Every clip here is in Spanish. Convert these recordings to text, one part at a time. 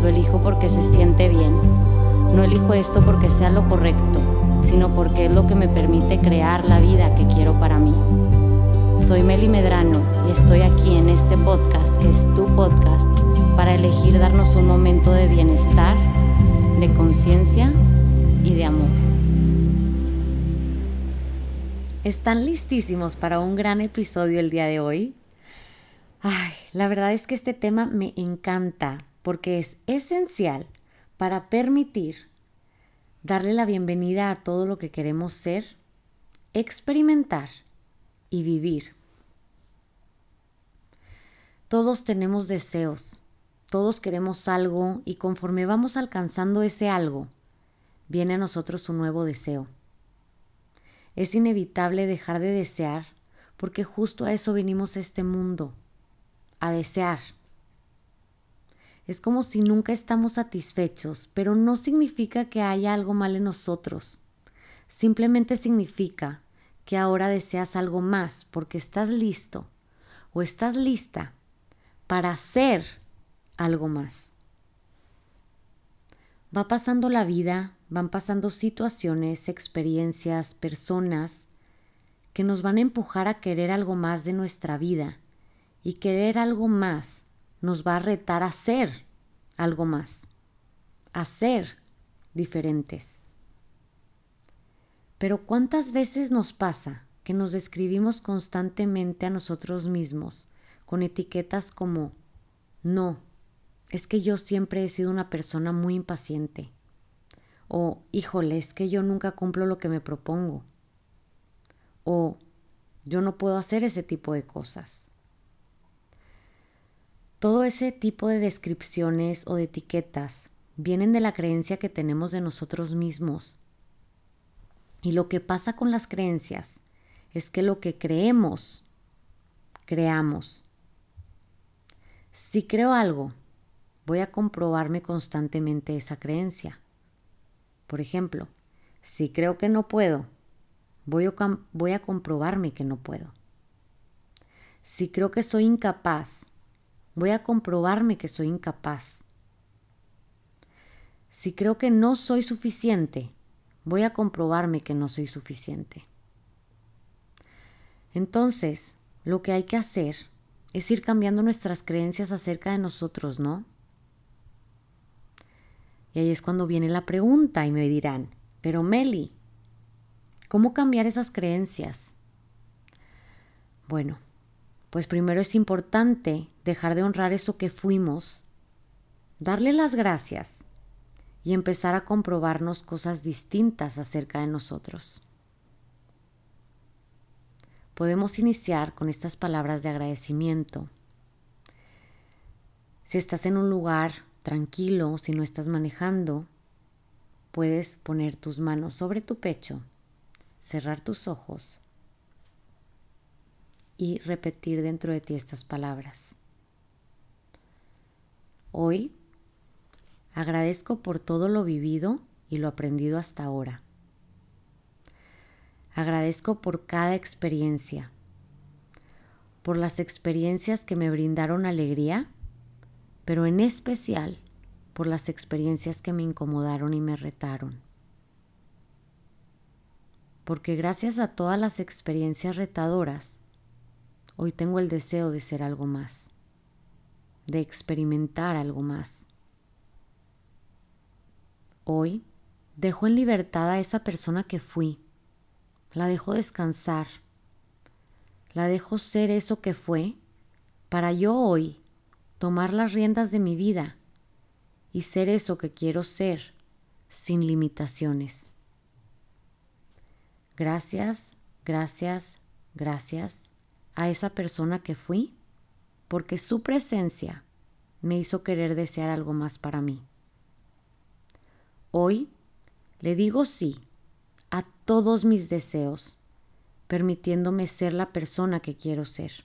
lo elijo porque se siente bien. No elijo esto porque sea lo correcto, sino porque es lo que me permite crear la vida que quiero para mí. Soy Meli Medrano y estoy aquí en este podcast, que es tu podcast, para elegir darnos un momento de bienestar, de conciencia y de amor. ¿Están listísimos para un gran episodio el día de hoy? Ay, la verdad es que este tema me encanta porque es esencial para permitir darle la bienvenida a todo lo que queremos ser, experimentar y vivir. Todos tenemos deseos, todos queremos algo y conforme vamos alcanzando ese algo, viene a nosotros un nuevo deseo. Es inevitable dejar de desear porque justo a eso venimos a este mundo, a desear. Es como si nunca estamos satisfechos, pero no significa que haya algo mal en nosotros. Simplemente significa que ahora deseas algo más porque estás listo o estás lista para hacer algo más. Va pasando la vida, van pasando situaciones, experiencias, personas que nos van a empujar a querer algo más de nuestra vida y querer algo más nos va a retar a ser algo más, a ser diferentes. Pero ¿cuántas veces nos pasa que nos describimos constantemente a nosotros mismos con etiquetas como no, es que yo siempre he sido una persona muy impaciente. O, híjole, es que yo nunca cumplo lo que me propongo. O, yo no puedo hacer ese tipo de cosas. Todo ese tipo de descripciones o de etiquetas vienen de la creencia que tenemos de nosotros mismos. Y lo que pasa con las creencias es que lo que creemos, creamos. Si creo algo voy a comprobarme constantemente esa creencia. Por ejemplo, si creo que no puedo, voy a, voy comprobarme que no puedo. Si creo que soy incapaz, voy a comprobarme que soy incapaz. Si creo que no soy suficiente, voy a comprobarme que no soy suficiente. Entonces, lo que hay que hacer es ir cambiando nuestras creencias acerca de nosotros, ¿no? Y ahí es cuando viene la pregunta y me dirán, pero Meli, ¿cómo cambiar esas creencias? Bueno, pues primero es importante dejar de honrar eso que fuimos, darle las gracias y empezar a comprobarnos cosas distintas acerca de nosotros. Podemos iniciar con estas palabras de agradecimiento. Si estás en un lugar tranquilo, si no estás manejando, puedes poner tus manos sobre tu pecho, cerrar tus ojos y repetir dentro de ti estas palabras. Hoy agradezco por todo lo vivido y lo aprendido hasta ahora. Agradezco por cada experiencia, por las experiencias que me brindaron alegría pero en especial por las experiencias que me incomodaron y me retaron. Porque gracias a todas las experiencias retadoras, hoy tengo el deseo de ser algo más, de experimentar algo más. Hoy dejo en libertad a esa persona que fui, la dejo descansar, la dejo ser eso que fue, para yo hoy tomar las riendas de mi vida y ser eso que quiero ser sin limitaciones. Gracias, gracias, gracias a esa persona que fui, porque su presencia me hizo querer desear algo más para mí. Hoy le digo sí a todos mis deseos, permitiéndome ser la persona que quiero ser.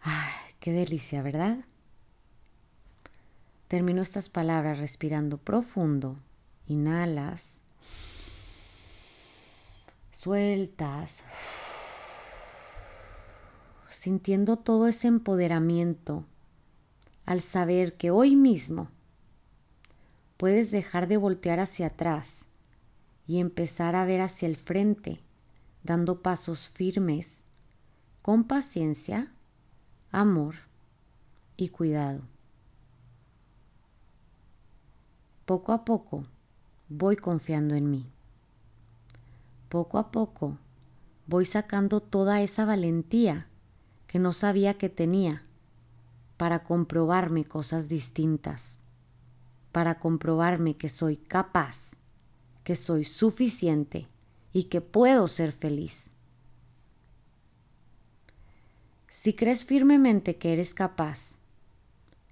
Ay, qué delicia, ¿verdad? Termino estas palabras respirando profundo. Inhalas. Sueltas. Sintiendo todo ese empoderamiento al saber que hoy mismo puedes dejar de voltear hacia atrás y empezar a ver hacia el frente, dando pasos firmes, con paciencia, amor y cuidado. Poco a poco voy confiando en mí. Poco a poco voy sacando toda esa valentía que no sabía que tenía para comprobarme cosas distintas, para comprobarme que soy capaz, que soy suficiente y que puedo ser feliz. Si crees firmemente que eres capaz,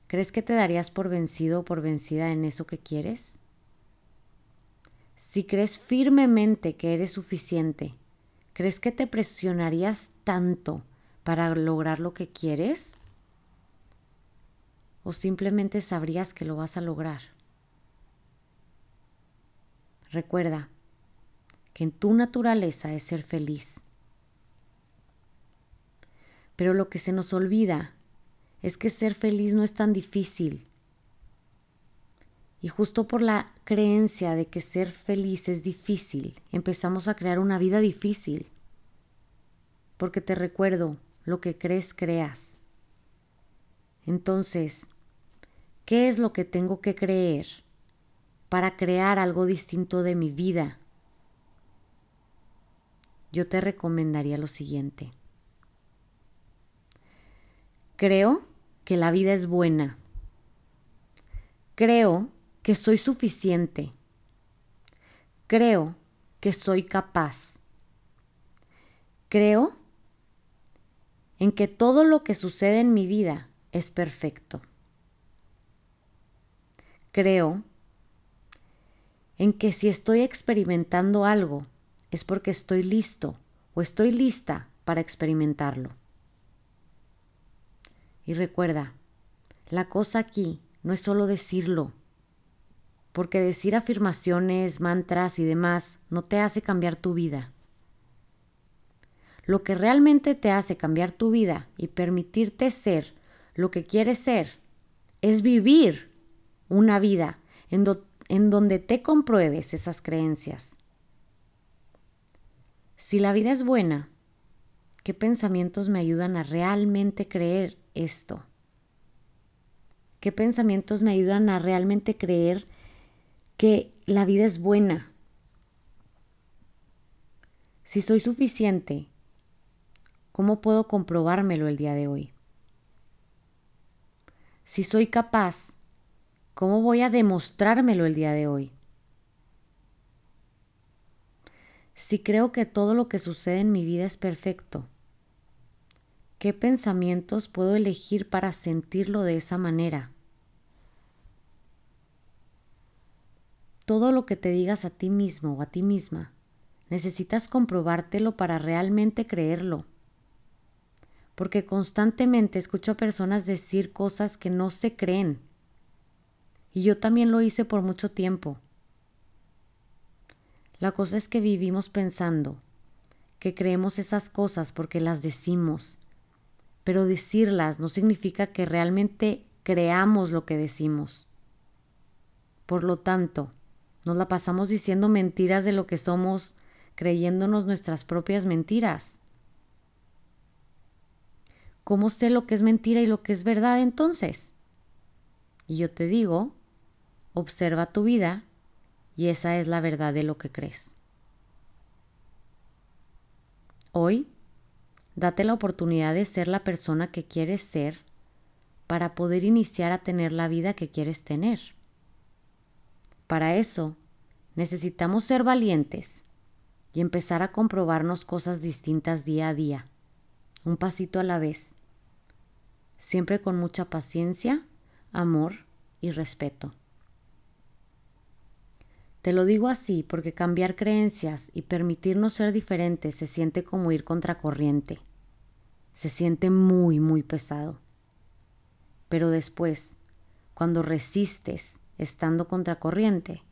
¿crees que te darías por vencido o por vencida en eso que quieres? Si crees firmemente que eres suficiente, ¿crees que te presionarías tanto para lograr lo que quieres? o simplemente sabrías que lo vas a lograr. Recuerda que en tu naturaleza es ser feliz. Pero lo que se nos olvida es que ser feliz no es tan difícil. Y justo por la creencia de que ser feliz es difícil, empezamos a crear una vida difícil. Porque te recuerdo, lo que crees, creas. Entonces, ¿Qué es lo que tengo que creer para crear algo distinto de mi vida? Yo te recomendaría lo siguiente. Creo que la vida es buena. Creo que soy suficiente. Creo que soy capaz. Creo en que todo lo que sucede en mi vida es perfecto creo en que si estoy experimentando algo es porque estoy listo o estoy lista para experimentarlo. Y recuerda, la cosa aquí no es solo decirlo, porque decir afirmaciones, mantras y demás no te hace cambiar tu vida. Lo que realmente te hace cambiar tu vida y permitirte ser lo que quieres ser es vivir una vida en, en donde te compruebes esas creencias. Si la vida es buena, ¿qué pensamientos me ayudan a realmente creer esto? ¿Qué pensamientos me ayudan a realmente creer que la vida es buena? Si soy suficiente, ¿cómo puedo comprobármelo el día de hoy? Si soy capaz, ¿Cómo voy a demostrármelo el día de hoy? Si creo que todo lo que sucede en mi vida es perfecto, ¿qué pensamientos puedo elegir para sentirlo de esa manera? Todo lo que te digas a ti mismo o a ti misma, necesitas comprobártelo para realmente creerlo. Porque constantemente escucho a personas decir cosas que no se creen y yo también lo hice por mucho tiempo. La cosa es que vivimos pensando que creemos esas cosas porque las decimos, pero decirlas no significa que realmente creamos lo que decimos. Por lo tanto, nos la pasamos diciendo mentiras de lo que somos, creyéndonos nuestras propias mentiras. ¿Cómo sé lo que es mentira y lo que es verdad entonces? Y yo te digo Observa tu vida y esa es la verdad de lo que crees. Hoy, date la oportunidad de ser la persona que quieres ser para poder iniciar a tener la vida que quieres tener. Para eso, necesitamos ser valientes y empezar a comprobarnos cosas distintas día a día, un pasito a la vez, siempre con mucha paciencia, amor y respeto. Te lo digo así porque cambiar creencias y permitirnos ser diferentes se siente como ir contracorriente. Se siente muy, muy pesado. Pero después, cuando resistes estando contracorriente,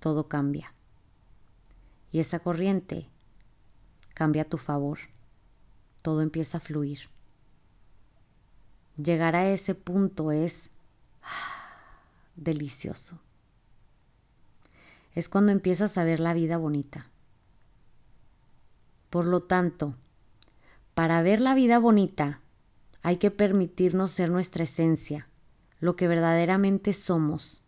todo cambia. Y esa corriente cambia a tu favor. Todo empieza a fluir. Llegar a ese punto es delicioso. Es cuando empiezas a ver la vida bonita. Por lo tanto, para ver la vida bonita hay que permitirnos ser nuestra esencia, lo que verdaderamente somos.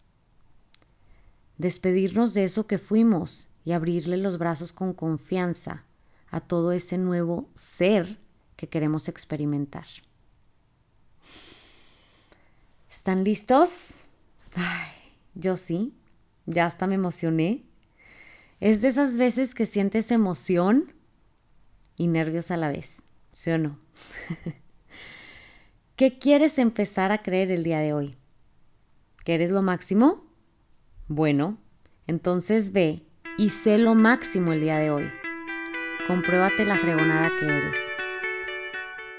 Despedirnos de eso que fuimos y abrirle los brazos con confianza a todo ese nuevo ser que queremos experimentar. ¿Están listos? Ay, yo sí, ya hasta me emocioné. Es de esas veces que sientes emoción y nervios a la vez, ¿sí o no? ¿Qué quieres empezar a creer el día de hoy? ¿Que eres lo máximo? Bueno, entonces ve y sé lo máximo el día de hoy. Compruébate la fregonada que eres.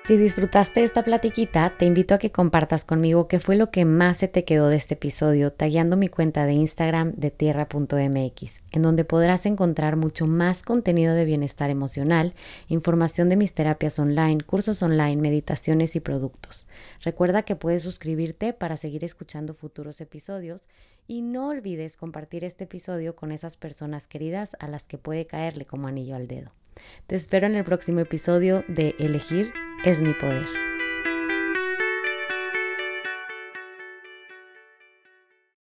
Si disfrutaste esta platiquita, te invito a que compartas conmigo qué fue lo que más se te quedó de este episodio, tallando mi cuenta de Instagram de tierra.mx, en donde podrás encontrar mucho más contenido de bienestar emocional, información de mis terapias online, cursos online, meditaciones y productos. Recuerda que puedes suscribirte para seguir escuchando futuros episodios y no olvides compartir este episodio con esas personas queridas a las que puede caerle como anillo al dedo. Te espero en el próximo episodio de Elegir es mi poder.